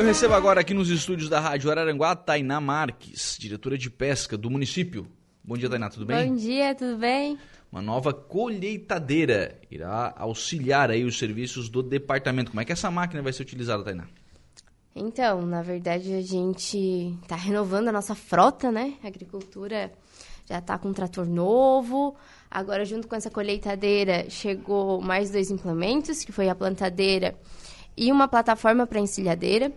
Eu recebo agora aqui nos estúdios da Rádio Araranguá Tainá Marques, diretora de pesca do município. Bom dia, Tainá, tudo bem? Bom dia, tudo bem? Uma nova colheitadeira irá auxiliar aí os serviços do departamento. Como é que essa máquina vai ser utilizada, Tainá? Então, na verdade, a gente está renovando a nossa frota, né? A agricultura já está com um trator novo. Agora, junto com essa colheitadeira, chegou mais dois implementos, que foi a plantadeira e uma plataforma para encilhadeira.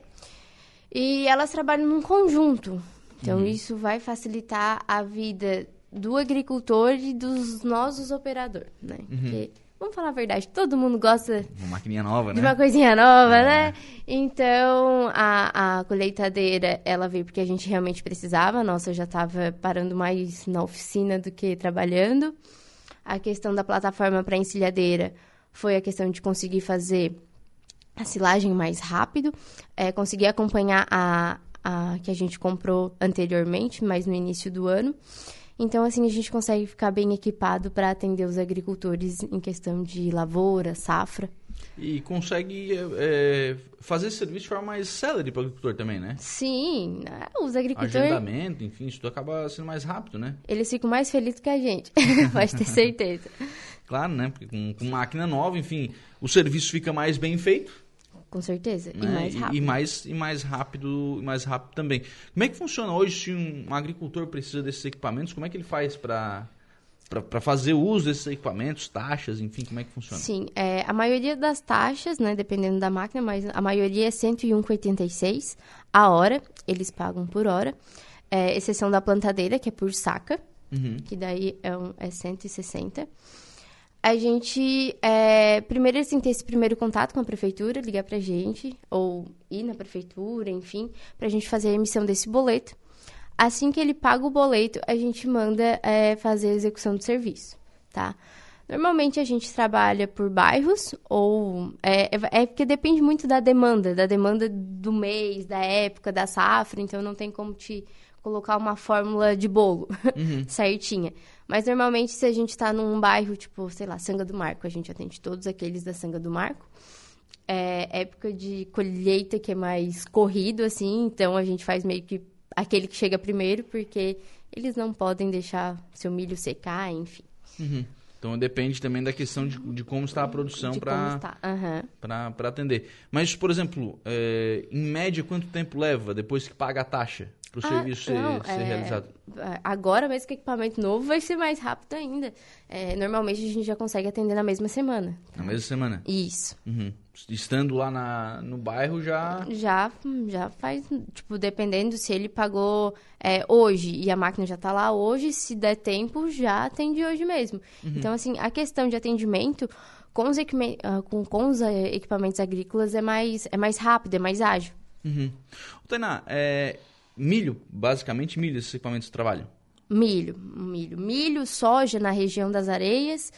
E elas trabalham num conjunto. Então, uhum. isso vai facilitar a vida do agricultor e dos nossos operadores, né? Uhum. Porque vamos falar a verdade, todo mundo gosta uma maquininha nova, de né? uma coisinha nova, é. né? Então, a, a colheitadeira, ela veio porque a gente realmente precisava. A nossa já estava parando mais na oficina do que trabalhando. A questão da plataforma para encilhadeira foi a questão de conseguir fazer a silagem mais rápido, é, conseguir acompanhar a, a que a gente comprou anteriormente, mas no início do ano. Então, assim, a gente consegue ficar bem equipado para atender os agricultores em questão de lavoura, safra. E consegue é, fazer esse serviço de forma mais célere para o agricultor também, né? Sim, né? os agricultores... Agendamento, enfim, isso tudo acaba sendo mais rápido, né? Eles ficam mais felizes que a gente, pode ter certeza. claro, né? Porque com, com máquina nova, enfim, o serviço fica mais bem feito com certeza. Né? E mais rápido. E, mais, e mais rápido, mais rápido também. Como é que funciona hoje se um agricultor precisa desses equipamentos? Como é que ele faz para para fazer uso desses equipamentos, taxas, enfim, como é que funciona? Sim, é, a maioria das taxas, né, dependendo da máquina, mas a maioria é 101,86 a hora, eles pagam por hora, é, exceção da plantadeira, que é por saca, uhum. que daí é, um, é 160 a gente. É, primeiro que ter esse primeiro contato com a prefeitura, ligar pra gente, ou ir na prefeitura, enfim, pra gente fazer a emissão desse boleto. Assim que ele paga o boleto, a gente manda é, fazer a execução do serviço, tá? Normalmente a gente trabalha por bairros ou é, é, é, porque depende muito da demanda, da demanda do mês, da época, da safra, então não tem como te colocar uma fórmula de bolo uhum. certinha. Mas normalmente, se a gente está num bairro, tipo, sei lá, Sanga do Marco, a gente atende todos aqueles da Sanga do Marco. É época de colheita que é mais corrido, assim, então a gente faz meio que aquele que chega primeiro, porque eles não podem deixar seu milho secar, enfim. Uhum. Então depende também da questão de, de como está a produção para uhum. atender. Mas, por exemplo, é, em média, quanto tempo leva depois que paga a taxa? Para o ah, serviço ser, ser é, realizado? Agora, mesmo que equipamento novo, vai ser mais rápido ainda. É, normalmente, a gente já consegue atender na mesma semana. Na mesma semana? Isso. Uhum. Estando lá na, no bairro, já... Já, já faz, tipo, dependendo se ele pagou é, hoje e a máquina já está lá hoje, se der tempo, já atende hoje mesmo. Uhum. Então, assim, a questão de atendimento com os, ah, com, com os eh, equipamentos agrícolas é mais, é mais rápido, é mais ágil. Uhum. Tainá, é, Milho, basicamente milho, esses equipamentos trabalham? Milho, milho. Milho, soja na região das areias,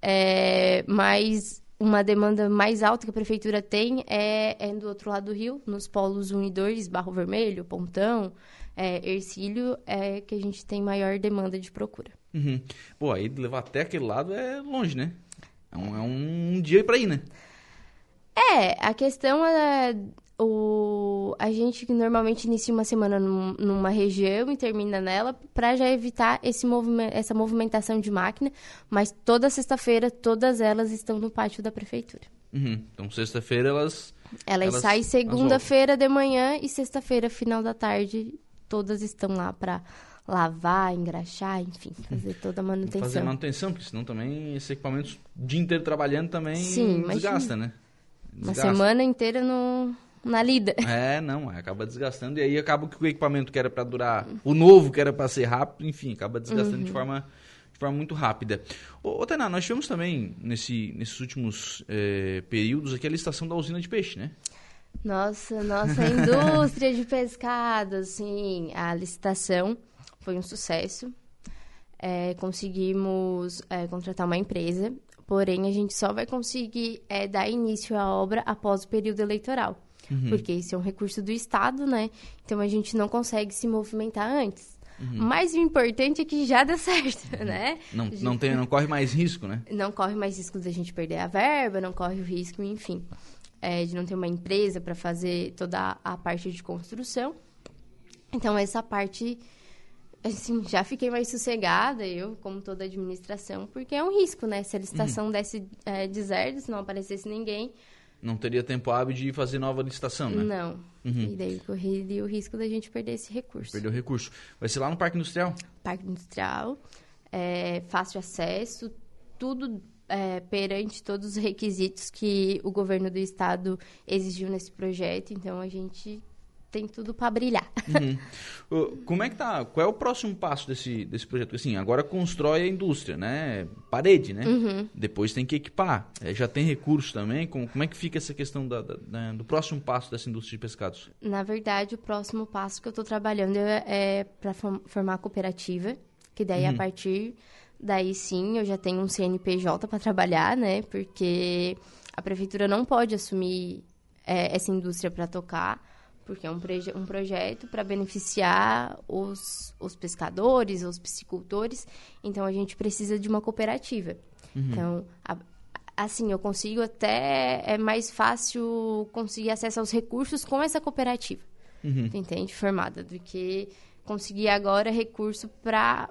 é, mas uma demanda mais alta que a prefeitura tem é, é, do outro lado do rio, nos polos 1 e 2, Barro Vermelho, Pontão, é, Ercílio, é que a gente tem maior demanda de procura. Uhum. Pô, aí levar até aquele lado é longe, né? É um, é um dia para ir, né? É, a questão é o, a gente normalmente inicia uma semana num, numa região e termina nela para já evitar esse movimento, essa movimentação de máquina, mas toda sexta-feira todas elas estão no pátio da prefeitura. Uhum. Então sexta-feira elas elas, elas saem segunda-feira de manhã e sexta-feira final da tarde todas estão lá para lavar, engraxar, enfim, fazer toda a manutenção. Fazer manutenção, porque senão também esse equipamento o dia inteiro trabalhando também Sim, desgasta, imagina. né? Desgasta. Uma semana inteira no na lida. É, não, acaba desgastando e aí acaba que o equipamento que era para durar, o novo que era para ser rápido, enfim, acaba desgastando uhum. de forma de forma muito rápida. Ô, ô Tainá, nós tivemos também nesse, nesses últimos é, períodos aqui a licitação da usina de peixe, né? Nossa, nossa indústria de pescado, assim, a licitação foi um sucesso. É, conseguimos é, contratar uma empresa, porém a gente só vai conseguir é, dar início à obra após o período eleitoral uhum. porque isso é um recurso do Estado, né? Então a gente não consegue se movimentar antes. Uhum. Mas o importante é que já deu certo, uhum. né? Não, não, tem, não corre mais risco, né? Não corre mais risco da gente perder a verba, não corre o risco, enfim. é, de não ter uma empresa para fazer toda a parte de construção. Então, essa parte, assim, já fiquei mais sossegada, eu, como toda administração, porque é um risco, né? Se a licitação uhum. desse é, deserto, se não aparecesse ninguém... Não teria tempo hábil de fazer nova licitação, né? Não. Uhum. E daí correria o risco da gente perder esse recurso. Perder o recurso. Vai ser lá no Parque Industrial? Parque Industrial, é, fácil acesso, tudo é, perante todos os requisitos que o governo do estado exigiu nesse projeto. Então a gente tem tudo para brilhar. Uhum. Como é que tá? Qual é o próximo passo desse, desse projeto? Assim, agora constrói a indústria, né? Parede, né? Uhum. Depois tem que equipar. É, já tem recurso também. Como, como é que fica essa questão da, da, da, do próximo passo dessa indústria de pescados? Na verdade, o próximo passo que eu estou trabalhando é, é para formar a cooperativa, que daí uhum. a partir daí sim eu já tenho um CNPJ para trabalhar, né? Porque a prefeitura não pode assumir é, essa indústria para tocar porque é um, um projeto para beneficiar os, os pescadores, os piscicultores. Então, a gente precisa de uma cooperativa. Uhum. Então, a, assim, eu consigo até... É mais fácil conseguir acesso aos recursos com essa cooperativa. Uhum. entende? Formada. Do que conseguir agora recurso para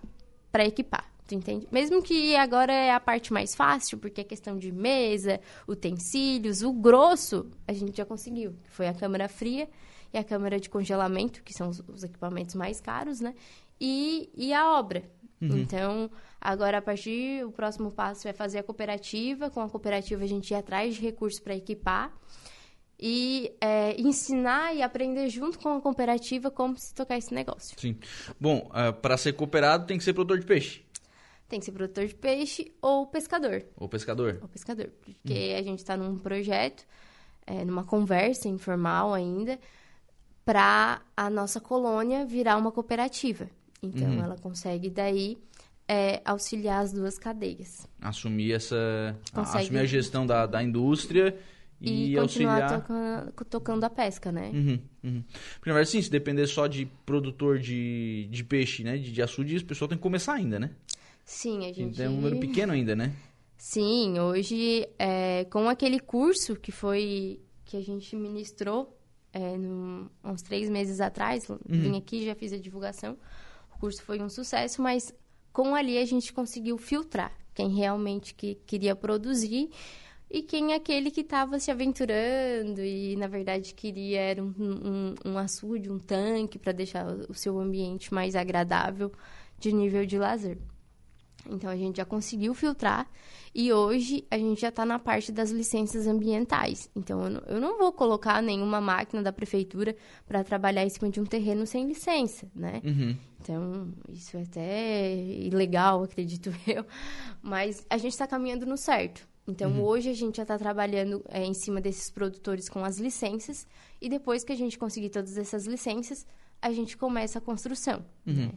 equipar. Tu entende? Mesmo que agora é a parte mais fácil, porque é questão de mesa, utensílios, o grosso a gente já conseguiu. Foi a câmara fria e a câmara de congelamento, que são os, os equipamentos mais caros, né? E, e a obra. Uhum. Então, agora, a partir o próximo passo vai fazer a cooperativa. Com a cooperativa, a gente ir atrás de recursos para equipar e é, ensinar e aprender junto com a cooperativa como se tocar esse negócio. Sim. Bom, uh, para ser cooperado tem que ser produtor de peixe. Tem que ser produtor de peixe ou pescador. Ou pescador. Ou pescador. Porque uhum. a gente está num projeto, é, numa conversa informal ainda, para a nossa colônia virar uma cooperativa. Então, uhum. ela consegue daí é, auxiliar as duas cadeias. Assumir essa, consegue... assumir a gestão da, da indústria e, e continuar auxiliar... tocando, tocando a pesca, né? Uhum, uhum. Porque, na verdade, sim, se depender só de produtor de, de peixe, né, de, de açude, o pessoal tem que começar ainda, né? Sim, a gente... Então, é um número pequeno ainda, né? Sim, hoje, é, com aquele curso que foi... que a gente ministrou é, num, uns três meses atrás, uhum. vim aqui, já fiz a divulgação. O curso foi um sucesso, mas com ali a gente conseguiu filtrar quem realmente que queria produzir e quem é aquele que estava se aventurando e, na verdade, queria era um, um, um açude, um tanque para deixar o seu ambiente mais agradável de nível de lazer. Então, a gente já conseguiu filtrar e hoje a gente já está na parte das licenças ambientais. Então, eu não, eu não vou colocar nenhuma máquina da prefeitura para trabalhar em cima de um terreno sem licença, né? Uhum. Então, isso é até ilegal, acredito eu. Mas a gente está caminhando no certo. Então, uhum. hoje a gente já está trabalhando é, em cima desses produtores com as licenças. E depois que a gente conseguir todas essas licenças, a gente começa a construção. Uhum. Né?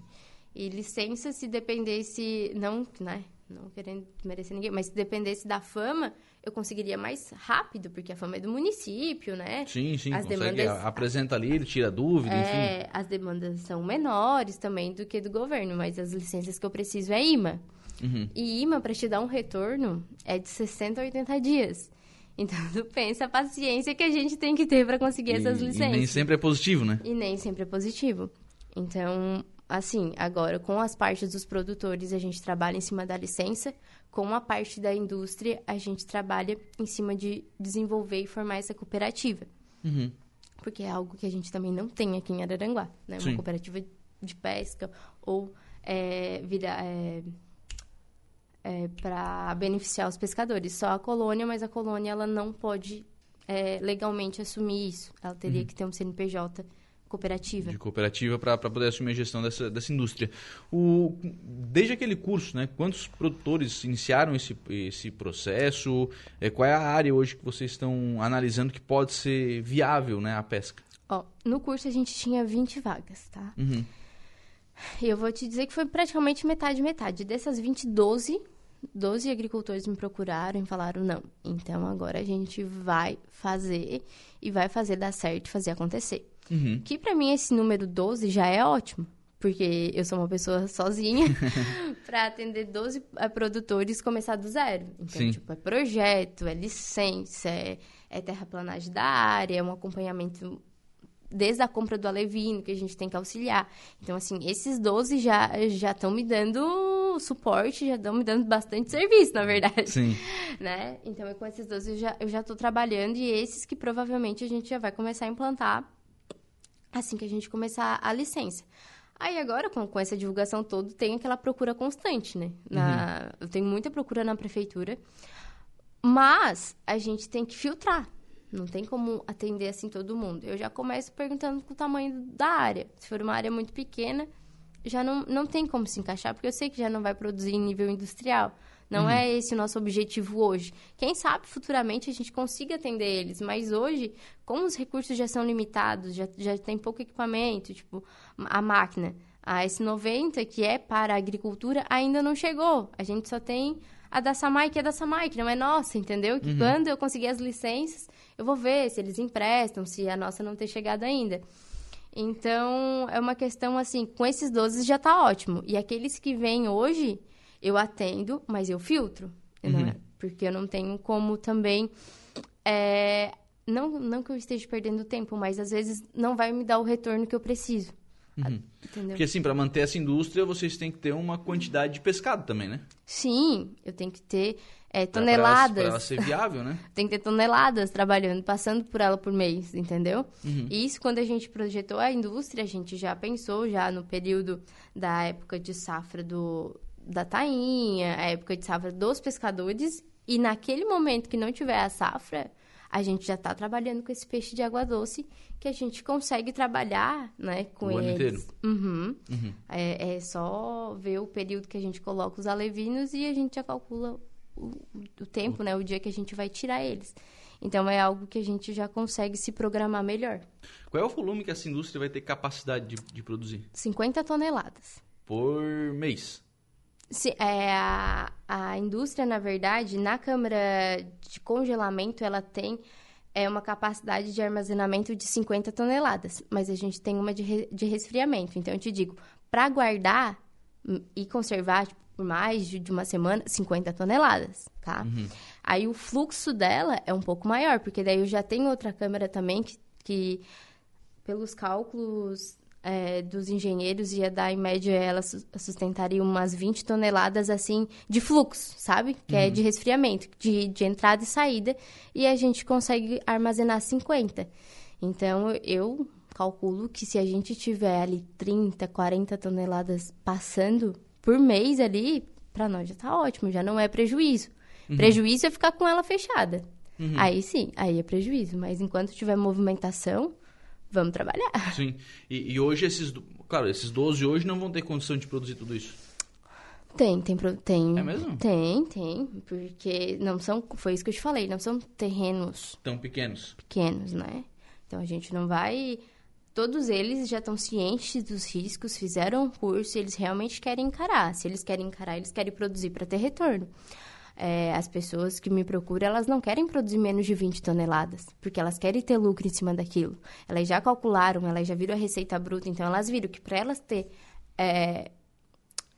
E licença, se dependesse, não, né? Não querendo merecer ninguém, mas se dependesse da fama, eu conseguiria mais rápido, porque a fama é do município, né? Sim, sim, as consegue, demandas, apresenta ali, ele tira dúvida, é, enfim. As demandas são menores também do que do governo, mas as licenças que eu preciso é IMA. Uhum. E IMA, para te dar um retorno, é de 60 a 80 dias. Então, tu pensa a paciência que a gente tem que ter para conseguir e, essas licenças. E nem sempre é positivo, né? E nem sempre é positivo. Então, assim, agora com as partes dos produtores a gente trabalha em cima da licença, com a parte da indústria a gente trabalha em cima de desenvolver e formar essa cooperativa. Uhum. Porque é algo que a gente também não tem aqui em Araranguá, né? Uma cooperativa de pesca ou é, vira, é, é, para beneficiar os pescadores. Só a colônia, mas a colônia ela não pode é, legalmente assumir isso. Ela teria uhum. que ter um CNPJ cooperativa. De cooperativa para poder assumir a gestão dessa, dessa indústria. O, desde aquele curso, né, quantos produtores iniciaram esse, esse processo? É, qual é a área hoje que vocês estão analisando que pode ser viável né, a pesca? Ó, no curso a gente tinha 20 vagas, tá? Uhum. Eu vou te dizer que foi praticamente metade, metade. Dessas 20, 12, 12 agricultores me procuraram e falaram, não, então agora a gente vai fazer e vai fazer dar certo fazer acontecer. Uhum. Que para mim esse número 12 já é ótimo. porque eu sou uma pessoa sozinha, para atender 12 eh, produtores começar do zero. Então, Sim. tipo, é projeto, é licença, é, é terraplanagem da área, é um acompanhamento desde a compra do alevino que a gente tem que auxiliar. Então, assim, esses 12 já já estão me dando suporte, já estão me dando bastante serviço, na verdade. Sim. Né? Então, com esses 12 eu já, eu já tô trabalhando e esses que provavelmente a gente já vai começar a implantar assim que a gente começar a licença. Aí agora, com, com essa divulgação toda, tem aquela procura constante, né? Na, Eu tenho muita procura na prefeitura, mas a gente tem que filtrar. Não tem como atender assim todo mundo. Eu já começo perguntando com o tamanho da área. Se for uma área muito pequena, já não, não tem como se encaixar, porque eu sei que já não vai produzir em nível industrial. Não é esse o nosso objetivo hoje. Quem sabe futuramente a gente consiga atender eles, mas hoje, como os recursos já são limitados, já, já tem pouco equipamento, tipo, a máquina, a S90, que é para a agricultura, ainda não chegou. A gente só tem a da Samai, que é da Samai, que não é nossa, entendeu? Que quando eu conseguir as licenças, eu vou ver se eles emprestam, se a nossa não ter chegado ainda. Então, é uma questão assim, com esses 12 já tá ótimo. E aqueles que vêm hoje, eu atendo, mas eu filtro. né? Porque eu não tenho como também. é, não, não que eu esteja perdendo tempo, mas às vezes não vai me dar o retorno que eu preciso. Entendeu? Porque assim, para manter essa indústria, vocês têm que ter uma quantidade de pescado também, né? Sim, eu tenho que ter é, Pra- pra toneladas. Pra ela ser viável, né? tem que ter toneladas trabalhando, passando por ela por mês, entendeu? Uhum. E isso, quando a gente projetou a indústria, a gente já pensou já no período da época de safra do, da tainha, a época de safra dos pescadores, e naquele momento que não tiver a safra, a gente já está trabalhando com esse peixe de água doce, que a gente consegue trabalhar, né, com O ano eles. inteiro. Uhum. É, é só ver o período que a gente coloca os alevinos e a gente já calcula o, o tempo, né? O dia que a gente vai tirar eles. Então é algo que a gente já consegue se programar melhor. Qual é o volume que essa indústria vai ter capacidade de, de produzir? 50 toneladas. Por mês. Se, é, a, a indústria, na verdade, na câmara de congelamento, ela tem é, uma capacidade de armazenamento de 50 toneladas, mas a gente tem uma de, re- de resfriamento. Então, eu te digo, para guardar hum, e conservar tipo, por mais de, uma semana, 50 toneladas, tá? Aí o fluxo dela é um pouco maior, porque daí eu já tenho outra câmara também que, que pelos cálculos é, dos engenheiros, ia dar, em média, ela su- sustentaria umas 20 toneladas, assim, de fluxo, sabe? Que é de resfriamento, de, de entrada e saída, e a gente consegue armazenar 50. Então, eu calculo que se a gente tiver ali 30, 40 toneladas passando por mês ali, para nós já tá ótimo, já não é prejuízo. Prejuízo é ficar com ela fechada. Aí sim, aí é prejuízo, mas enquanto tiver movimentação, vamos trabalhar. Sim. E, e hoje esses. Claro, esses 12 hoje não vão ter condição de produzir tudo isso. Tem, tem, tem. É mesmo? Tem, tem, porque não são, foi isso que eu te falei, não são terrenos Tão pequenos. pequenos, né? Então a gente não vai. Todos eles já estão cientes dos riscos, fizeram um curso, eles realmente querem encarar. Se eles querem encarar, eles querem produzir para ter retorno. É, as pessoas que me procuram, elas não querem produzir menos de 20 toneladas, porque elas querem ter lucro em cima daquilo. Elas já calcularam, elas já viram a receita bruta, então elas viram que para elas ter é,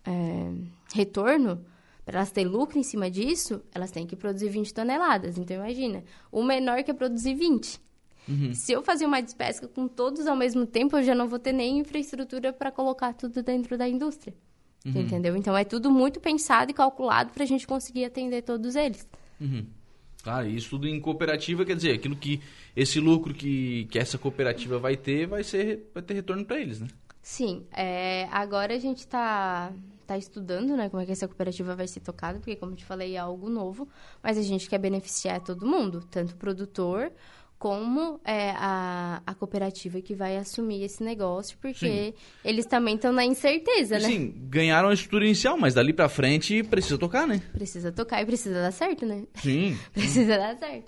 é, retorno, para elas ter lucro em cima disso, elas têm que produzir 20 toneladas. Então, imagina, o menor quer produzir 20. Se eu fazer uma despesca com todos ao mesmo tempo, eu já não vou ter nem infraestrutura para colocar tudo dentro da indústria. Entendeu? Então, é tudo muito pensado e calculado para a gente conseguir atender todos eles. Uhum. E isso tudo em cooperativa, quer dizer, aquilo que. Esse lucro que, que essa cooperativa vai ter, vai, ser, vai ter retorno para eles, né? Sim, é, agora a gente está tá estudando, né, como é que essa cooperativa vai ser tocada, porque, como eu te falei, é algo novo, mas a gente quer beneficiar todo mundo, tanto o produtor como é, a, a cooperativa que vai assumir esse negócio, porque eles também estão na incerteza, né? Assim, ganharam a estrutura inicial, mas dali pra frente precisa tocar, né? Precisa tocar e precisa dar certo, né? Sim. Precisa dar certo.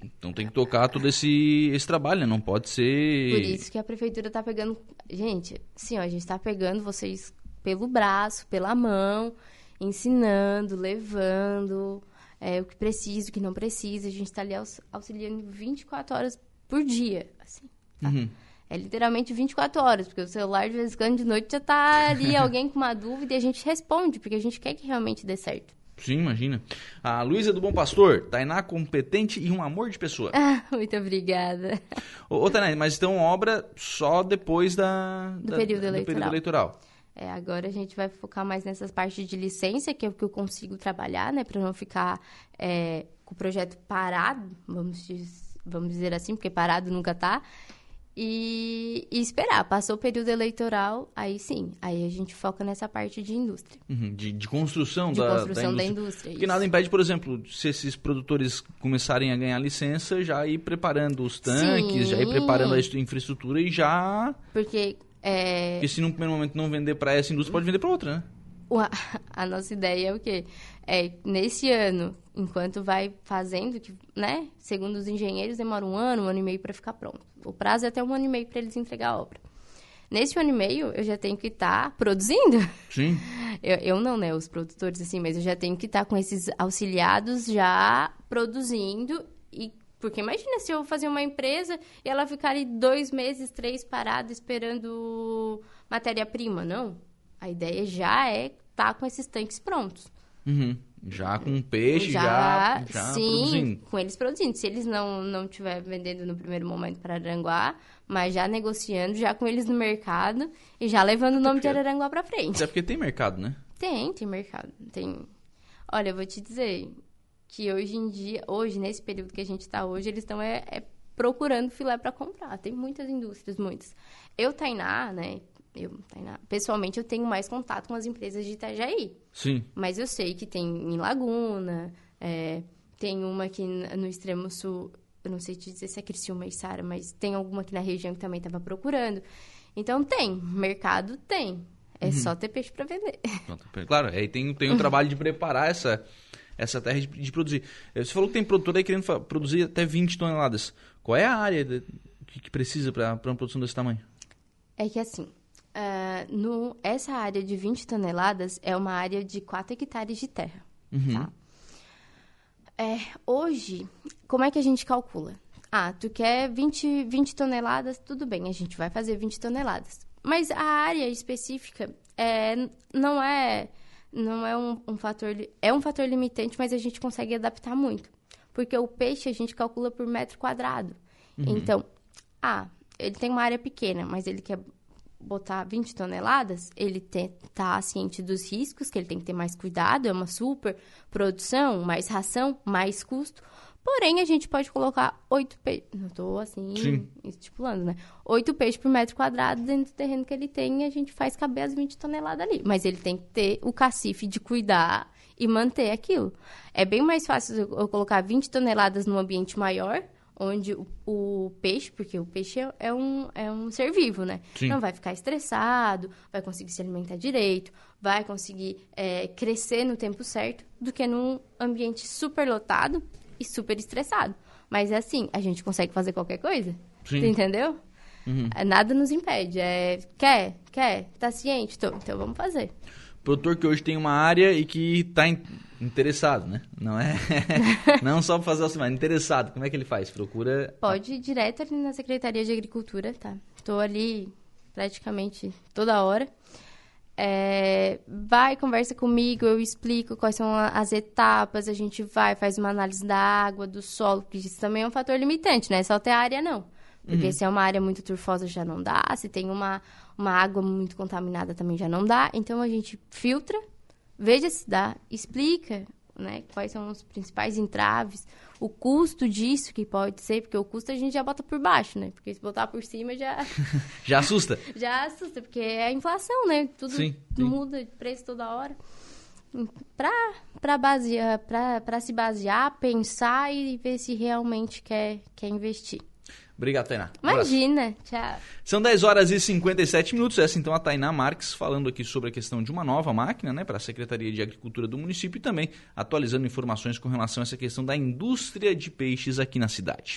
Então tem que tocar todo esse, esse trabalho, né? Não pode ser. Por isso que a prefeitura tá pegando. Gente, sim, ó, a gente tá pegando vocês pelo braço, pela mão, ensinando, levando é, o que precisa, o que não precisa. A gente tá ali aux- auxiliando 24 horas por dia, assim. tá? Uhum. É literalmente 24 horas, porque o celular de vez em quando de noite já tá ali alguém com uma dúvida e a gente responde, porque a gente quer que realmente dê certo. Sim, imagina. A Luísa do Bom Pastor, Tainá competente e um amor de pessoa. Ah, muito obrigada. Ô, ô Tainá, mas então obra só depois da, Do da- período do eleitoral. período eleitoral. É, agora a gente vai focar mais nessas partes de licença, que é o que eu consigo trabalhar, né? Para não ficar é, com o projeto parado, vamos, vamos dizer assim, porque parado nunca tá. E, e esperar. Passou o período eleitoral, aí sim. Aí a gente foca nessa parte de indústria. Uhum, de, de construção, De da, construção da da indústria. indústria. Porque isso. nada impede, por exemplo, se esses produtores começarem a ganhar licença, já ir preparando os tanques, já ir Sim. preparando a estru- infraestrutura e já... Porque é, Porque se num primeiro momento não vender para essa indústria, pode vender para outra, né? a, nossa ideia é o quê? É, nesse ano, enquanto vai fazendo, que, né? Segundo os engenheiros, demora um ano, um ano e meio para ficar pronto. O prazo é até um ano e meio para eles entregar a obra. Nesse ano e meio, eu já tenho que estar produzindo. Sim. Eu, eu não, né? Os produtores, assim, mas eu já tenho que estar com esses auxiliados já produzindo. E, porque imagina se eu fazer uma empresa e ela ficar ali dois meses, três parada esperando matéria-prima. Não. A ideia já é estar com esses tanques prontos. Uhum. Já com peixe, já, já, sim, produzindo. com eles produzindo. Se eles não não estiver vendendo no primeiro momento para Aranguá, mas já negociando, já com eles no mercado e já levando o nome de Araranguá para frente. Até porque tem mercado, né? Tem, tem mercado. Tem. Olha, eu vou te dizer que hoje em dia, hoje, nesse período que a gente está hoje, eles estão é, é procurando filé para comprar. Tem muitas indústrias, muitas. Eu, Tainá, né? Eu, Tainá, pessoalmente, eu tenho mais contato com as empresas de Itajaí. Sim. Mas eu sei que tem em Laguna, é, tem uma aqui no extremo sul, eu não sei te dizer se é Criciúma e Sara, mas tem alguma aqui na região que também estava procurando. Então tem, mercado tem. É só ter peixe para vender. Claro, aí tem, tem o trabalho de preparar essa, essa terra de, de produzir. Eh, Você falou que tem produtor aí querendo produzir até 20 toneladas. Qual é a área de- que, que precisa para uma produção desse tamanho? É que assim, ah, no, essa área de 20 toneladas é uma área de 4 hectares de terra. Tá? É, hoje, como é que a gente calcula? Ah, tu quer 20, 20 toneladas, tudo bem, a gente vai fazer 20 toneladas. Mas a área específica é, não é, não é um, um fator... É um fator limitante, mas a gente consegue adaptar muito. Porque o peixe a gente calcula por metro quadrado. Então, ah, ele tem uma área pequena, mas ele quer botar 20 toneladas, ele te, tá ciente dos riscos, que ele tem que ter mais cuidado, é uma super produção, mais ração, mais custo. Porém, a gente pode colocar oito peixes. Não tô assim Sim. estipulando, né? Oito peixes por metro quadrado dentro do terreno que ele tem e a gente faz caber as 20 toneladas ali. Mas ele tem que ter o cacife de cuidar e manter aquilo. É bem mais fácil eu colocar 20 toneladas num ambiente maior, onde o, o peixe, porque o peixe é, é um, é um ser vivo, né? Sim. Não vai ficar estressado, vai conseguir se alimentar direito, vai conseguir é, crescer no tempo certo, do que num ambiente super lotado e super estressado. Mas é assim, a gente consegue fazer qualquer coisa. Sim. Entendeu? É, Nada nos impede. É, quer? Quer? Tá ciente? Tô. Então vamos fazer. Produtor que hoje tem uma área e que está interessado, né? Não é não só para fazer o mas interessado. Como é que ele faz? Procura Pode ir direto ali na Secretaria de Agricultura, tá? Tô ali praticamente toda hora. É, vai, conversa comigo, eu explico quais são as etapas, a gente vai, faz uma análise da água, do solo, porque isso também é um fator limitante, né? Só ter a área não. Porque se é uma área muito turfosa já não dá, se tem uma, uma água muito contaminada também já não dá. Então a gente filtra, veja se dá, explica né, quais são os principais entraves, o custo disso que pode ser, porque o custo a gente já bota por baixo, né? Porque se botar por cima já, já assusta. já assusta, porque é a inflação, né? Tudo Sim, sim. muda de preço toda hora. Pra, pra, basear, pra, pra se basear, pensar e ver se realmente quer, quer investir. Obrigado, Tainá. Um abraço. Imagina, tchau. São 10 horas e 57 minutos. Essa então a Tainá Marques falando aqui sobre a questão de uma nova máquina né, para a Secretaria de Agricultura do município e também atualizando informações com relação a essa questão da indústria de peixes aqui na cidade.